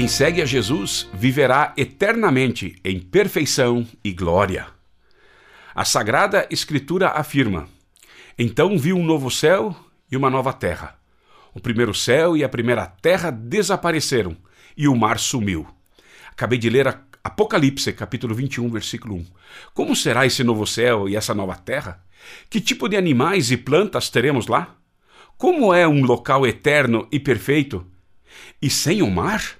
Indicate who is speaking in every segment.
Speaker 1: Quem segue a Jesus viverá eternamente em perfeição e glória. A Sagrada Escritura afirma: Então viu um novo céu e uma nova terra. O primeiro céu e a primeira terra desapareceram e o mar sumiu. Acabei de ler Apocalipse, capítulo 21, versículo 1. Como será esse novo céu e essa nova terra? Que tipo de animais e plantas teremos lá? Como é um local eterno e perfeito? E sem o mar?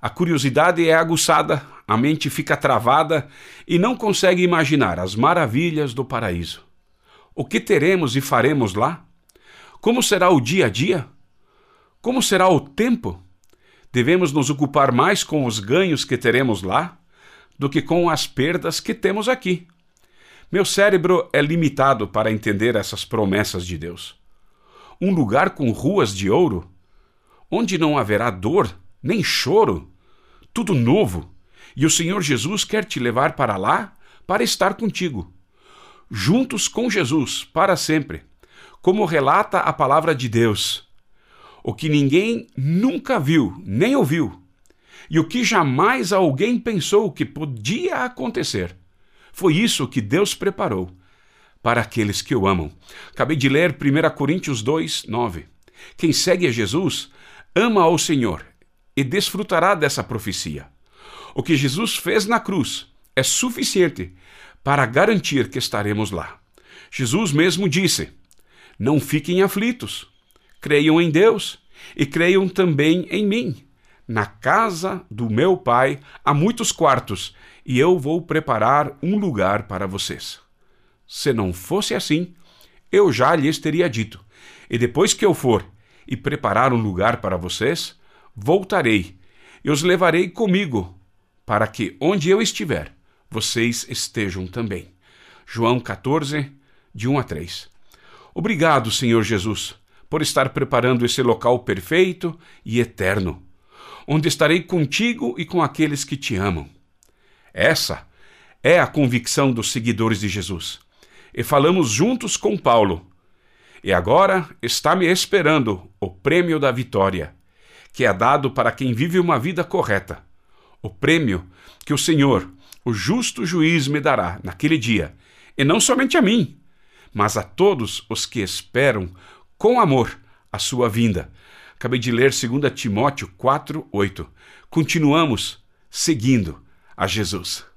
Speaker 1: A curiosidade é aguçada, a mente fica travada e não consegue imaginar as maravilhas do paraíso. O que teremos e faremos lá? Como será o dia a dia? Como será o tempo? Devemos nos ocupar mais com os ganhos que teremos lá do que com as perdas que temos aqui. Meu cérebro é limitado para entender essas promessas de Deus. Um lugar com ruas de ouro, onde não haverá dor nem choro, tudo novo, e o Senhor Jesus quer te levar para lá para estar contigo, juntos com Jesus para sempre, como relata a palavra de Deus. O que ninguém nunca viu nem ouviu, e o que jamais alguém pensou que podia acontecer. Foi isso que Deus preparou para aqueles que o amam. Acabei de ler 1 Coríntios 2, 9. Quem segue a Jesus ama ao Senhor e desfrutará dessa profecia. O que Jesus fez na cruz é suficiente para garantir que estaremos lá. Jesus mesmo disse: Não fiquem aflitos, creiam em Deus e creiam também em mim. Na casa do meu Pai há muitos quartos e eu vou preparar um lugar para vocês. Se não fosse assim, eu já lhes teria dito. E depois que eu for e preparar um lugar para vocês, voltarei e os levarei comigo, para que onde eu estiver, vocês estejam também. João 14, de 1 a 3. Obrigado, Senhor Jesus, por estar preparando esse local perfeito e eterno, onde estarei contigo e com aqueles que te amam. Essa é a convicção dos seguidores de Jesus. E falamos juntos com Paulo. E agora está me esperando o prêmio da vitória que é dado para quem vive uma vida correta. O prêmio que o Senhor, o justo juiz, me dará naquele dia, e não somente a mim, mas a todos os que esperam com amor a sua vinda. Acabei de ler 2 Timóteo 4, 8. Continuamos seguindo a Jesus.